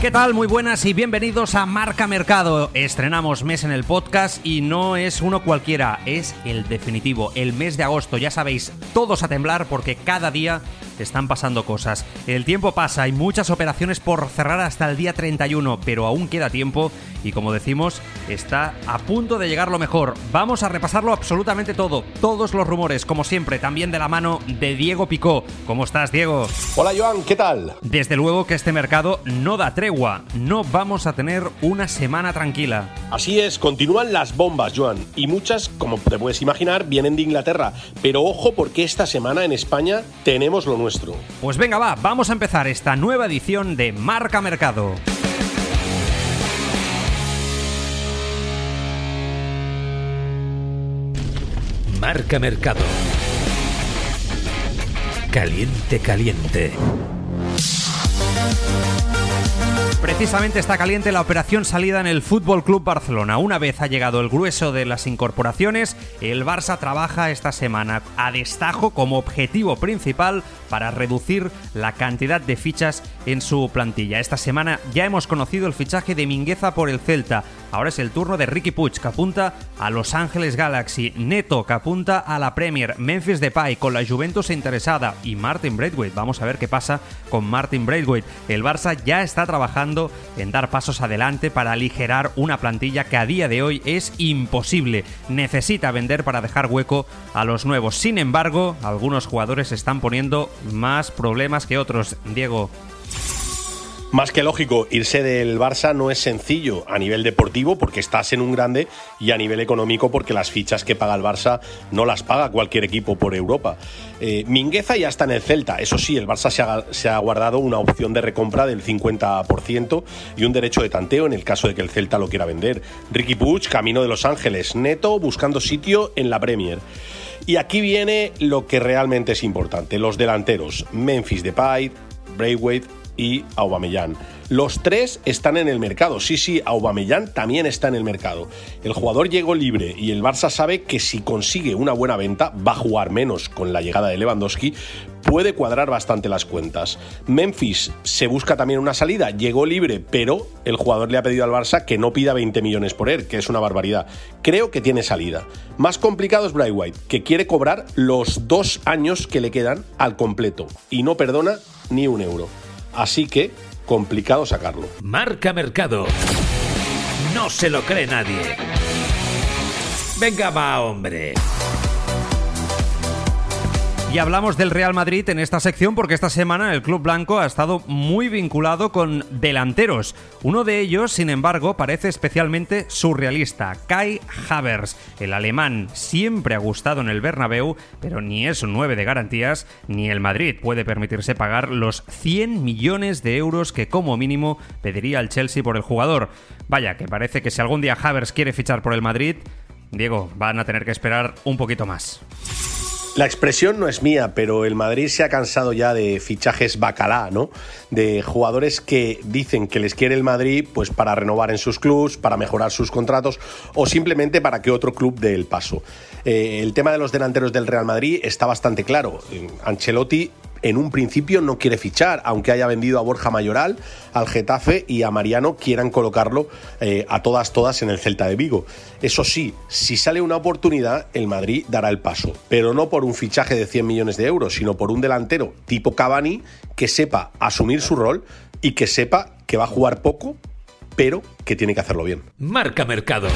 ¿Qué tal? Muy buenas y bienvenidos a Marca Mercado. Estrenamos mes en el podcast y no es uno cualquiera, es el definitivo, el mes de agosto. Ya sabéis, todos a temblar porque cada día están pasando cosas. El tiempo pasa, hay muchas operaciones por cerrar hasta el día 31, pero aún queda tiempo y como decimos, está a punto de llegar lo mejor. Vamos a repasarlo absolutamente todo, todos los rumores, como siempre, también de la mano de Diego Picó. ¿Cómo estás, Diego? Hola, Joan, ¿qué tal? Desde luego que este mercado no da tregua, no vamos a tener una semana tranquila. Así es, continúan las bombas, Joan, y muchas, como te puedes imaginar, vienen de Inglaterra, pero ojo porque esta semana en España tenemos lo nuevo nuestro. Pues venga, va, vamos a empezar esta nueva edición de Marca Mercado. Marca Mercado. Caliente, caliente. Precisamente está caliente la operación salida en el Fútbol Club Barcelona. Una vez ha llegado el grueso de las incorporaciones, el Barça trabaja esta semana a destajo como objetivo principal para reducir la cantidad de fichas en su plantilla. Esta semana ya hemos conocido el fichaje de Mingueza por el Celta. Ahora es el turno de Ricky Puig, que apunta a Los Ángeles Galaxy, Neto, que apunta a la Premier, Memphis Depay con la Juventus interesada y Martin Braithwaite. Vamos a ver qué pasa con Martin Braithwaite. El Barça ya está trabajando en dar pasos adelante para aligerar una plantilla que a día de hoy es imposible. Necesita vender para dejar hueco a los nuevos. Sin embargo, algunos jugadores están poniendo más problemas que otros. Diego. Más que lógico, irse del Barça no es sencillo a nivel deportivo porque estás en un grande y a nivel económico porque las fichas que paga el Barça no las paga cualquier equipo por Europa. Eh, Mingueza ya está en el Celta, eso sí, el Barça se ha, guardado una opción de recompra del 50% y un derecho de tanteo en el caso de que el Celta lo quiera vender. Ricky Puig, camino de Los Ángeles, neto, buscando sitio en la Premier. Y aquí viene lo que realmente es importante, los delanteros, Memphis Depay, Braithwaite y Aubameyang. Los tres están en el mercado. Sí, sí, Aubameyang también está en el mercado. El jugador llegó libre y el Barça sabe que si consigue una buena venta, va a jugar menos con la llegada de Lewandowski, puede cuadrar bastante las cuentas. Memphis se busca también una salida, llegó libre, pero el jugador le ha pedido al Barça que no pida 20 millones por él, que es una barbaridad. Creo que tiene salida. Más complicado es Bright White, que quiere cobrar los dos años que le quedan al completo y no perdona ni un euro. Así que complicado sacarlo. Marca Mercado. No se lo cree nadie. Venga, va, hombre. Y hablamos del Real Madrid en esta sección porque esta semana el Club Blanco ha estado muy vinculado con delanteros. Uno de ellos, sin embargo, parece especialmente surrealista, Kai Havers. El alemán siempre ha gustado en el Bernabéu, pero ni es un 9 de garantías, ni el Madrid puede permitirse pagar los 100 millones de euros que como mínimo pediría el Chelsea por el jugador. Vaya, que parece que si algún día Havers quiere fichar por el Madrid, Diego, van a tener que esperar un poquito más. La expresión no es mía, pero el Madrid se ha cansado ya de fichajes bacalá, ¿no? De jugadores que dicen que les quiere el Madrid pues para renovar en sus clubs, para mejorar sus contratos o simplemente para que otro club dé el paso. Eh, el tema de los delanteros del Real Madrid está bastante claro. Ancelotti en un principio no quiere fichar, aunque haya vendido a Borja Mayoral, al Getafe y a Mariano quieran colocarlo eh, a todas, todas en el Celta de Vigo. Eso sí, si sale una oportunidad, el Madrid dará el paso, pero no por un fichaje de 100 millones de euros, sino por un delantero tipo Cavani que sepa asumir su rol y que sepa que va a jugar poco, pero que tiene que hacerlo bien. Marca Mercado.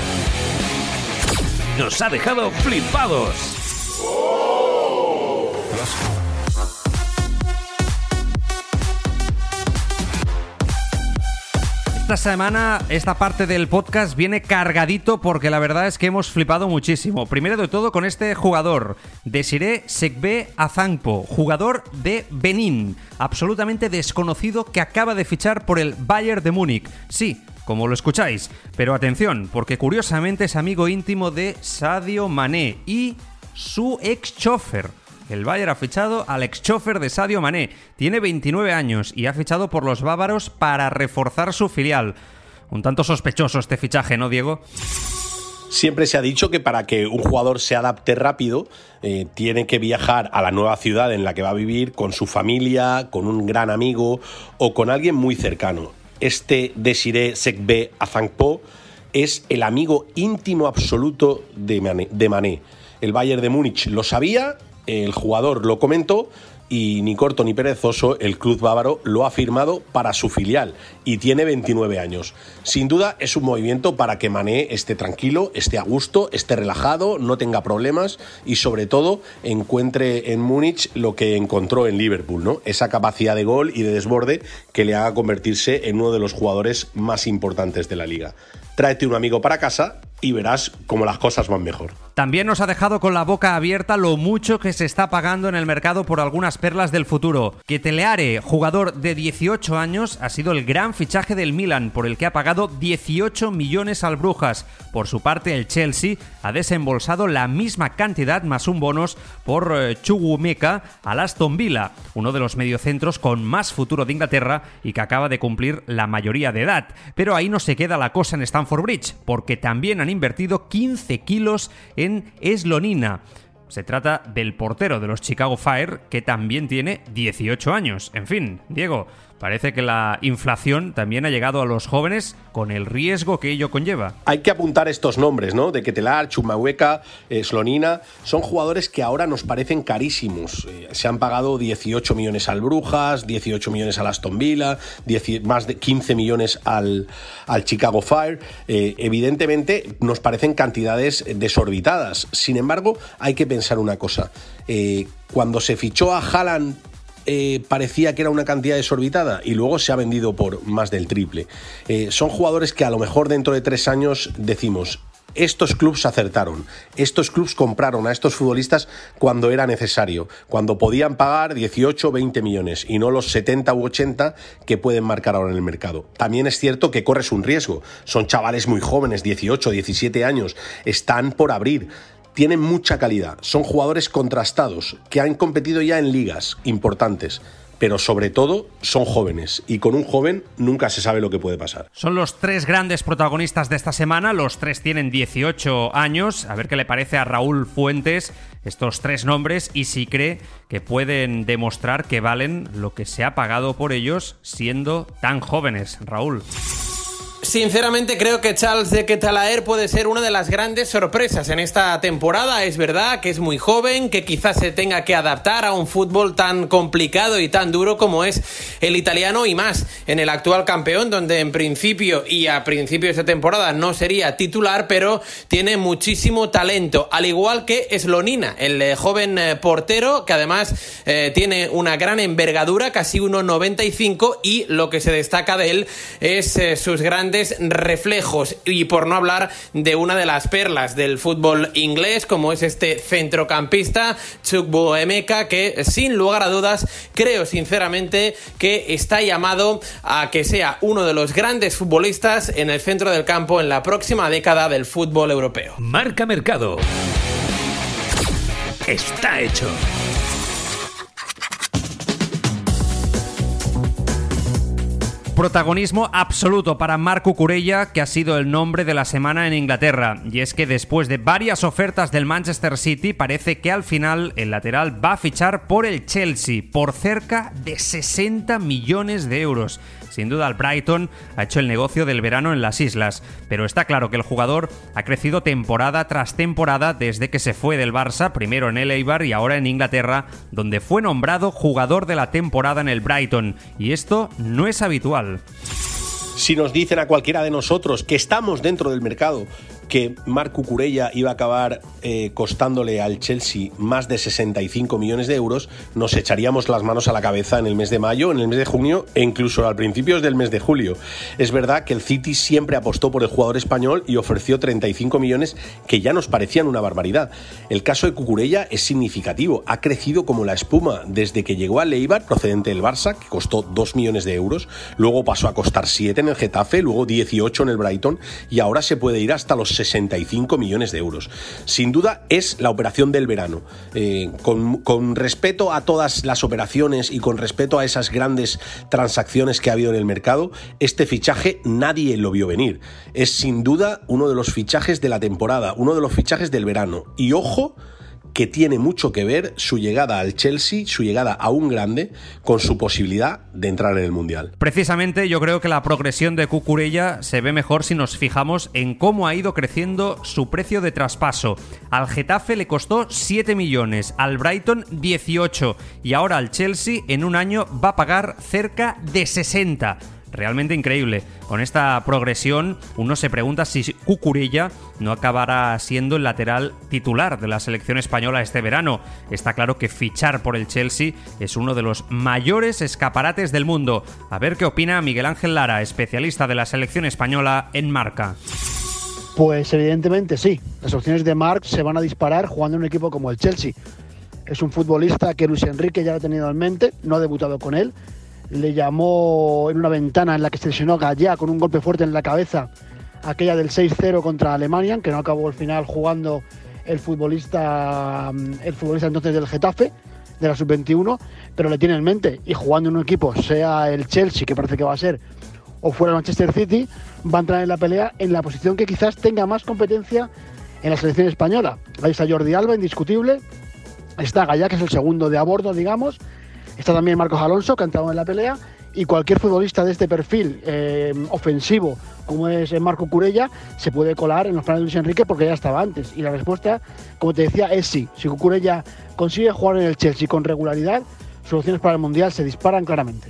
Nos ha dejado flipados. Esta semana esta parte del podcast viene cargadito porque la verdad es que hemos flipado muchísimo. Primero de todo con este jugador, Desiré Sekbe Azangpo, jugador de Benín, absolutamente desconocido que acaba de fichar por el Bayern de Múnich. Sí, como lo escucháis, pero atención, porque curiosamente es amigo íntimo de Sadio Mané y su ex chofer. El Bayern ha fichado al ex chofer de Sadio Mané. Tiene 29 años y ha fichado por los bávaros para reforzar su filial. Un tanto sospechoso este fichaje, ¿no, Diego? Siempre se ha dicho que para que un jugador se adapte rápido, eh, tiene que viajar a la nueva ciudad en la que va a vivir con su familia, con un gran amigo o con alguien muy cercano. Este Desiré Sekbe Azangpo es el amigo íntimo absoluto de Mané, de Mané. El Bayern de Múnich lo sabía, el jugador lo comentó y ni corto ni perezoso, el club bávaro lo ha firmado para su filial y tiene 29 años. Sin duda es un movimiento para que Mané esté tranquilo, esté a gusto, esté relajado, no tenga problemas y sobre todo encuentre en Múnich lo que encontró en Liverpool, ¿no? Esa capacidad de gol y de desborde que le haga convertirse en uno de los jugadores más importantes de la liga. Tráete un amigo para casa y verás cómo las cosas van mejor. También nos ha dejado con la boca abierta lo mucho que se está pagando en el mercado por algunas perlas del futuro. Que Teleare, jugador de 18 años, ha sido el gran fichaje del Milan, por el que ha pagado 18 millones al Brujas. Por su parte, el Chelsea ha desembolsado la misma cantidad más un bonus por eh, Chugumeca al Aston Villa, uno de los mediocentros con más futuro de Inglaterra y que acaba de cumplir la mayoría de edad. Pero ahí no se queda la cosa en Stamford Bridge, porque también han invertido 15 kilos en Eslonina. Se trata del portero de los Chicago Fire, que también tiene 18 años. En fin, Diego, Parece que la inflación también ha llegado a los jóvenes con el riesgo que ello conlleva. Hay que apuntar estos nombres, ¿no? De Ketelar, Chumahueca, eh, Slonina. Son jugadores que ahora nos parecen carísimos. Eh, se han pagado 18 millones al Brujas, 18 millones al Aston Villa, más de 15 millones al, Chicago Fire. Eh, evidentemente nos parecen cantidades desorbitadas. Sin embargo, hay que pensar una cosa. cuando se fichó a Haaland eh, parecía que era una cantidad desorbitada y luego se ha vendido por más del triple. Eh, son jugadores que a lo mejor dentro de tres años decimos, estos clubes acertaron, estos clubes compraron a estos futbolistas cuando era necesario, cuando podían pagar 18 o 20 millones y no los 70 u 80 que pueden marcar ahora en el mercado. También es cierto que corres un riesgo, son chavales muy jóvenes, 18, 17 años, están por abrir tienen mucha calidad, son jugadores contrastados, que han competido ya en ligas importantes, pero sobre todo son jóvenes y con un joven nunca se sabe lo que puede pasar. Son los tres grandes protagonistas de esta semana, los tres tienen 18 años, a ver qué le parece a Raúl Fuentes estos tres nombres y si cree que pueden demostrar que valen lo que se ha pagado por ellos siendo tan jóvenes, Raúl. Sinceramente creo que Charles de Ketalaer puede ser una de las grandes sorpresas en esta temporada. Es verdad que es muy joven, que quizás se tenga que adaptar a un fútbol tan complicado y tan duro como es el italiano y más en el actual campeón, donde en principio y a principio de esta temporada no sería titular, pero tiene muchísimo talento, al igual que Slonina, el eh, joven eh, portero que además eh, tiene una gran envergadura, casi 1,95 y lo que se destaca de él es sus grandes reflejos y por no hablar de una de las perlas del fútbol inglés como es este centrocampista Chukwuemeka que sin lugar a dudas creo sinceramente que está llamado a que sea uno de los grandes futbolistas en el centro del campo en la próxima década del fútbol europeo. Marca Mercado. Está hecho. Protagonismo absoluto para Marco Curella, que ha sido el nombre de la semana en Inglaterra. Y es que después de varias ofertas del Manchester City, parece que al final el lateral va a fichar por el Chelsea por cerca de 60 millones de euros. Sin duda el Brighton ha hecho el negocio del verano en las islas, pero está claro que el jugador ha crecido temporada tras temporada desde que se fue del Barça, primero en el Eibar y ahora en Inglaterra, donde fue nombrado jugador de la temporada en el Brighton, y esto no es habitual. Si nos dicen a cualquiera de nosotros que estamos dentro del mercado que Marco Curella iba a acabar eh, costándole al Chelsea más de 65 millones de euros, nos echaríamos las manos a la cabeza en el mes de mayo, en el mes de junio e incluso al principios del mes de julio. Es verdad que el City siempre apostó por el jugador español y ofreció 35 millones que ya nos parecían una barbaridad. El caso de Cucurella es significativo, ha crecido como la espuma desde que llegó al Eibar procedente del Barça, que costó 2 millones de euros, luego pasó a costar 7 en el Getafe, luego 18 en el Brighton y ahora se puede ir hasta los 65 millones de euros. Sin duda es la operación del verano. Eh, con, con respeto a todas las operaciones y con respeto a esas grandes transacciones que ha habido en el mercado, este fichaje nadie lo vio venir. Es sin duda uno de los fichajes de la temporada, uno de los fichajes del verano. Y ojo, que tiene mucho que ver su llegada al Chelsea, su llegada a un grande, con su posibilidad de entrar en el Mundial. Precisamente yo creo que la progresión de Cucurella se ve mejor si nos fijamos en cómo ha ido creciendo su precio de traspaso. Al Getafe le costó 7 millones, al Brighton 18 y ahora al Chelsea en un año va a pagar cerca de 60 realmente increíble. Con esta progresión, uno se pregunta si Cucurella no acabará siendo el lateral titular de la selección española este verano. Está claro que fichar por el Chelsea es uno de los mayores escaparates del mundo. A ver qué opina Miguel Ángel Lara, especialista de la selección española en marca. Pues evidentemente sí. Las opciones de Marc se van a disparar jugando en un equipo como el Chelsea. Es un futbolista que Luis Enrique ya lo ha tenido en mente, no ha debutado con él, le llamó en una ventana en la que se lesionó Gallá con un golpe fuerte en la cabeza, aquella del 6-0 contra Alemania, que no acabó al final jugando el futbolista, mm, el futbolista entonces del Getafe, de la sub-21, pero le tiene en mente y jugando en un equipo, sea el Chelsea, que parece que va a ser, o fuera el Manchester City, va a entrar en la pelea en la posición que quizás tenga más competencia en la selección española. Ahí está Jordi Alba, indiscutible. Está Gallá, que es el segundo de a bordo, digamos. Está también Marcos Alonso, que ha entrado en la pelea. Y cualquier futbolista de este perfil eh, ofensivo, como es Marco Curella, se puede colar en los planes de Luis Enrique porque ya estaba antes. Y la respuesta, como te decía, es sí. Si Curella consigue jugar en el Chelsea con regularidad, soluciones para el Mundial se disparan claramente.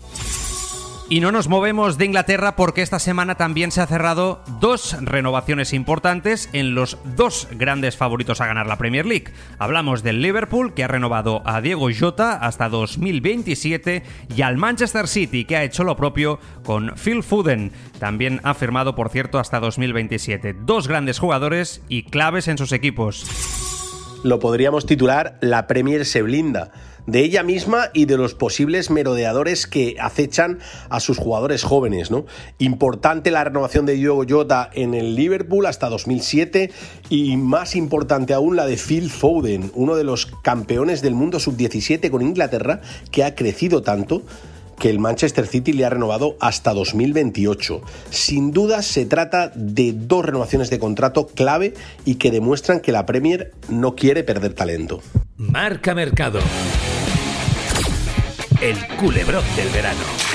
Y no nos movemos de Inglaterra porque esta semana también se ha cerrado dos renovaciones importantes en los dos grandes favoritos a ganar la Premier League. Hablamos del Liverpool, que ha renovado a Diego Jota hasta 2027, y al Manchester City, que ha hecho lo propio con Phil Foden. También ha firmado, por cierto, hasta 2027. Dos grandes jugadores y claves en sus equipos. Lo podríamos titular La Premier se blinda de ella misma y de los posibles merodeadores que acechan a sus jugadores jóvenes, ¿no? Importante la renovación de Diogo Jota en el Liverpool hasta 2007 y más importante aún la de Phil Foden, uno de los campeones del mundo sub-17 con Inglaterra que ha crecido tanto que el Manchester City le ha renovado hasta 2028. Sin duda se trata de dos renovaciones de contrato clave y que demuestran que la Premier no quiere perder talento. Marca Mercado. El culebrón del verano.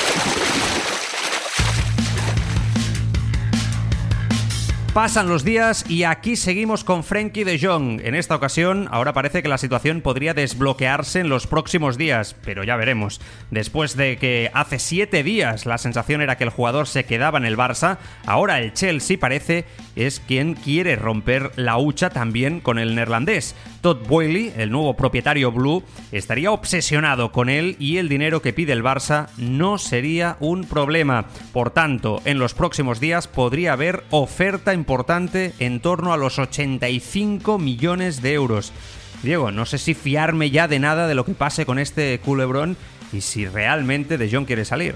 Pasan los días y aquí seguimos con Frankie de Jong. En esta ocasión, ahora parece que la situación podría desbloquearse en los próximos días, pero ya veremos. Después de que hace siete días la sensación era que el jugador se quedaba en el Barça, ahora el Chelsea parece es quien quiere romper la hucha también con el neerlandés. Todd Boyle, el nuevo propietario blue, estaría obsesionado con él y el dinero que pide el Barça no sería un problema. Por tanto, en los próximos días podría haber oferta importante en torno a los 85 millones de euros. Diego, no sé si fiarme ya de nada de lo que pase con este culebrón y si realmente De Jong quiere salir.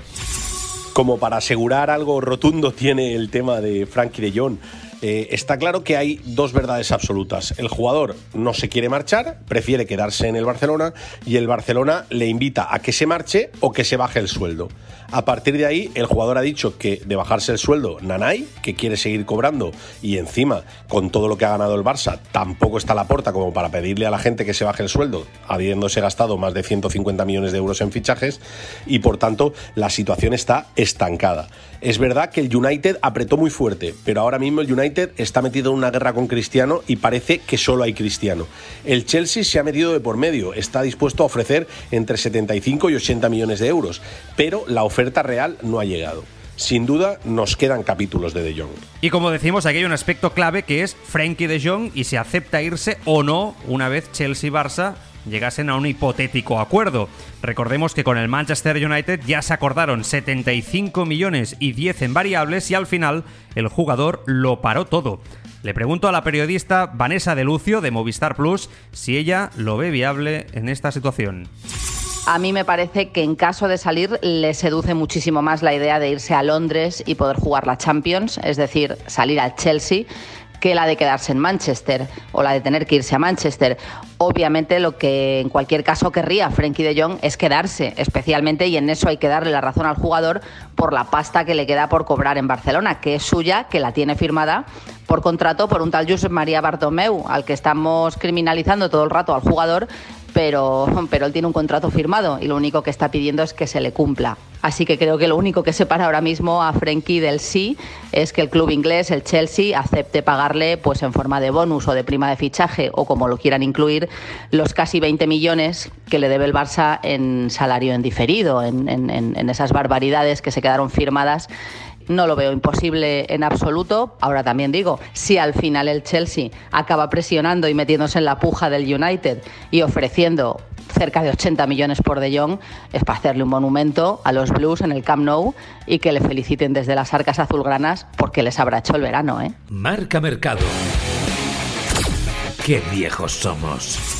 Como para asegurar algo rotundo tiene el tema de Frankie De Jong. Eh, está claro que hay dos verdades absolutas. El jugador no se quiere marchar, prefiere quedarse en el Barcelona y el Barcelona le invita a que se marche o que se baje el sueldo. A partir de ahí, el jugador ha dicho que de bajarse el sueldo, Nanay, que quiere seguir cobrando y encima, con todo lo que ha ganado el Barça, tampoco está a la puerta como para pedirle a la gente que se baje el sueldo, habiéndose gastado más de 150 millones de euros en fichajes y por tanto la situación está estancada. Es verdad que el United apretó muy fuerte, pero ahora mismo el United está metido en una guerra con Cristiano y parece que solo hay Cristiano. El Chelsea se ha metido de por medio, está dispuesto a ofrecer entre 75 y 80 millones de euros, pero la oferta real no ha llegado. Sin duda nos quedan capítulos de De Jong. Y como decimos, aquí hay un aspecto clave que es Frankie De Jong y si acepta irse o no una vez Chelsea-Barça llegasen a un hipotético acuerdo. Recordemos que con el Manchester United ya se acordaron 75 millones y 10 en variables y al final el jugador lo paró todo. Le pregunto a la periodista Vanessa de Lucio de Movistar Plus si ella lo ve viable en esta situación. A mí me parece que en caso de salir le seduce muchísimo más la idea de irse a Londres y poder jugar la Champions, es decir, salir al Chelsea que la de quedarse en Manchester o la de tener que irse a Manchester. Obviamente lo que en cualquier caso querría Frenkie de Jong es quedarse, especialmente y en eso hay que darle la razón al jugador por la pasta que le queda por cobrar en Barcelona, que es suya, que la tiene firmada por contrato por un tal Josep María Bartomeu, al que estamos criminalizando todo el rato al jugador, pero, pero él tiene un contrato firmado y lo único que está pidiendo es que se le cumpla. Así que creo que lo único que separa ahora mismo a Frenkie del sí es que el club inglés, el Chelsea, acepte pagarle pues en forma de bonus o de prima de fichaje o como lo quieran incluir los casi 20 millones que le debe el Barça en salario en diferido, en, en esas barbaridades que se quedaron firmadas no lo veo imposible en absoluto. Ahora también digo, si al final el Chelsea acaba presionando y metiéndose en la puja del United y ofreciendo cerca de 80 millones por De Jong, es para hacerle un monumento a los Blues en el Camp Nou y que le feliciten desde las arcas azulgranas porque les habrá hecho el verano. ¿eh? Marca Mercado. Qué viejos somos.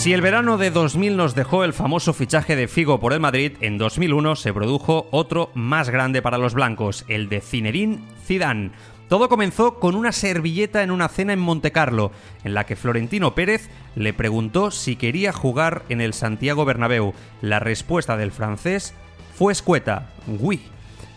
Si el verano de 2000 nos dejó el famoso fichaje de Figo por el Madrid, en 2001 se produjo otro más grande para los blancos, el de Zinedine Zidane. Todo comenzó con una servilleta en una cena en Montecarlo, en la que Florentino Pérez le preguntó si quería jugar en el Santiago Bernabéu. La respuesta del francés fue escueta, oui.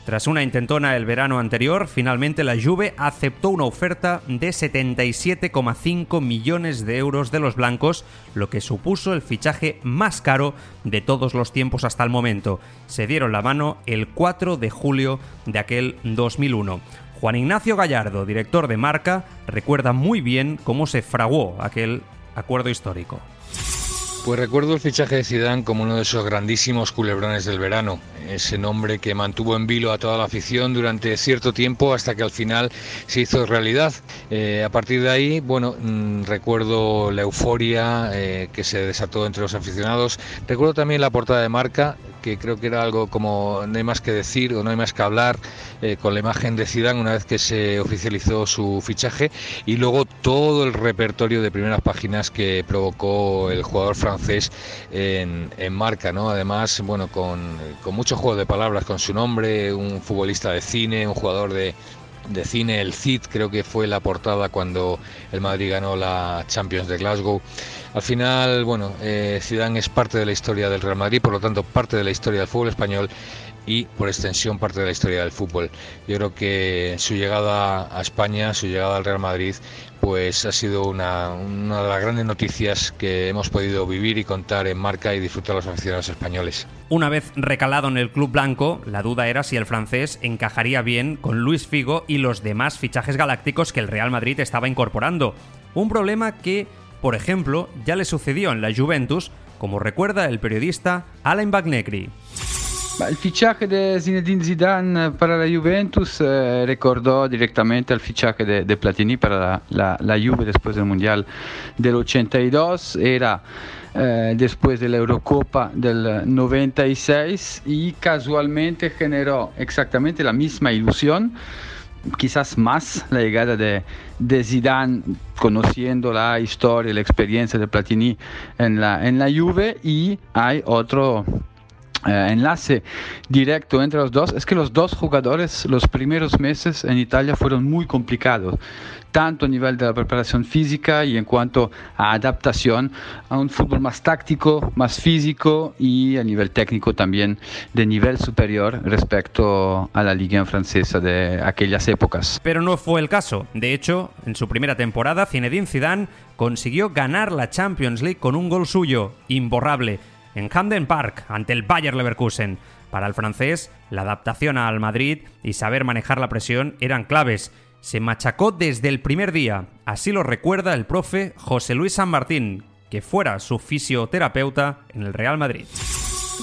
Tras una intentona el verano anterior, finalmente la Juve aceptó una oferta de 77,5 millones de euros de los blancos, lo que supuso el fichaje más caro de todos los tiempos hasta el momento. Se dieron la mano el 4 de julio de aquel 2001. Juan Ignacio Gallardo, director de Marca, recuerda muy bien cómo se fraguó aquel acuerdo histórico. Pues recuerdo el fichaje de Zidane como uno de esos grandísimos culebrones del verano, ese nombre que mantuvo en vilo a toda la afición durante cierto tiempo hasta que al final se hizo realidad. Eh, a partir de ahí, bueno, mm, recuerdo la euforia eh, que se desató entre los aficionados. Recuerdo también la portada de marca, que creo que era algo como no hay más que decir o no hay más que hablar eh, con la imagen de Zidane una vez que se oficializó su fichaje y luego todo el repertorio de primeras páginas que provocó el jugador francés francés en, marca, ¿no? Además, bueno, con, mucho juego de palabras con su nombre, un futbolista de cine, un jugador de, cine, el Cid creo que fue la portada cuando el Madrid ganó la Champions de Glasgow. Al final, bueno, eh, Zidane es parte de la historia del Real Madrid, por lo tanto parte de la historia del fútbol español y por extensión parte de la historia del fútbol. Yo creo que su llegada a España, su llegada al Real Madrid, pues ha sido una, una, de las grandes noticias que hemos podido vivir y contar en marca y disfrutar los aficionados españoles. Una vez recalado en el club blanco, la duda era si el francés encajaría bien con Luis Figo y los demás fichajes galácticos que el Real Madrid estaba incorporando. Un problema que, por ejemplo, ya le sucedió en la Juventus, como recuerda el periodista Alain Bagnecri. Il fichaje di Zinedine Zidane per la Juventus eh, ricordò direttamente il fichaje di Platini per la, la, la Juve después del Mundial del 82, era eh, después de la Eurocopa del 96 y casualmente generó exactamente la misma ilusión quizás más la llegada de, de, Zidane, conociendo la historia, la experiencia de Platini en la, en la Juve, y hay otro eh, enlace directo entre los dos es que los dos jugadores los primeros meses en Italia fueron muy complicados, tanto a nivel de la preparación física y en cuanto a adaptación a un fútbol más táctico, más físico y a nivel técnico también de nivel superior respecto a la liga francesa de aquellas épocas. Pero no fue el caso. De hecho, en su primera temporada, Zinedine Zidane consiguió ganar la Champions League con un gol suyo, imborrable en Camden Park ante el Bayer Leverkusen. Para el francés, la adaptación al Madrid y saber manejar la presión eran claves. Se machacó desde el primer día, así lo recuerda el profe José Luis San Martín, que fuera su fisioterapeuta en el Real Madrid.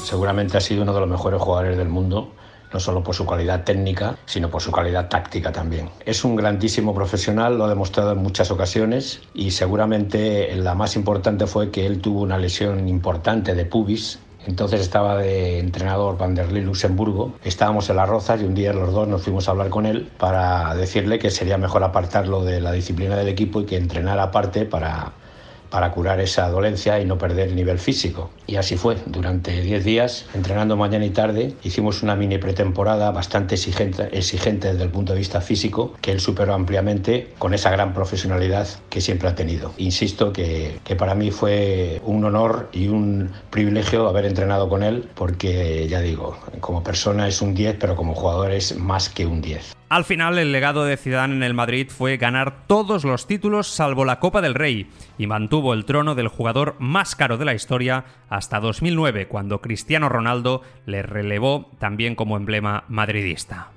Seguramente ha sido uno de los mejores jugadores del mundo no solo por su calidad técnica, sino por su calidad táctica también. Es un grandísimo profesional, lo ha demostrado en muchas ocasiones y seguramente la más importante fue que él tuvo una lesión importante de pubis entonces estaba de entrenador Vanderlei Luxemburgo. Estábamos en las Rozas y un día los dos nos fuimos a hablar con él para decirle que sería mejor apartarlo de la disciplina del equipo y que entrenara aparte para para curar esa dolencia y no perder el nivel físico. Y así fue. Durante 10 días, entrenando mañana y tarde, hicimos una mini pretemporada bastante exigente, exigente desde el punto de vista físico, que él superó ampliamente con esa gran profesionalidad que siempre ha tenido. Insisto que, que para mí fue un honor y un privilegio haber entrenado con él, porque ya digo, como persona es un 10, pero como jugador es más que un 10. Al final, el legado de Zidane en el Madrid fue ganar todos los títulos salvo la Copa del Rey y mantuvo el trono del jugador más caro de la historia hasta 2009, cuando Cristiano Ronaldo le relevó también como emblema madridista.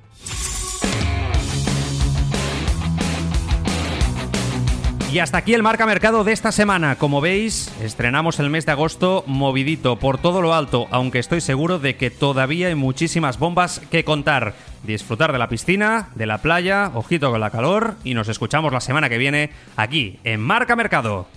Y hasta aquí el marca mercado de esta semana. Como veis, estrenamos el mes de agosto movidito por todo lo alto, aunque estoy seguro de que todavía hay muchísimas bombas que contar. Disfrutar de la piscina, de la playa, ojito con la calor y nos escuchamos la semana que viene aquí en Marca Mercado.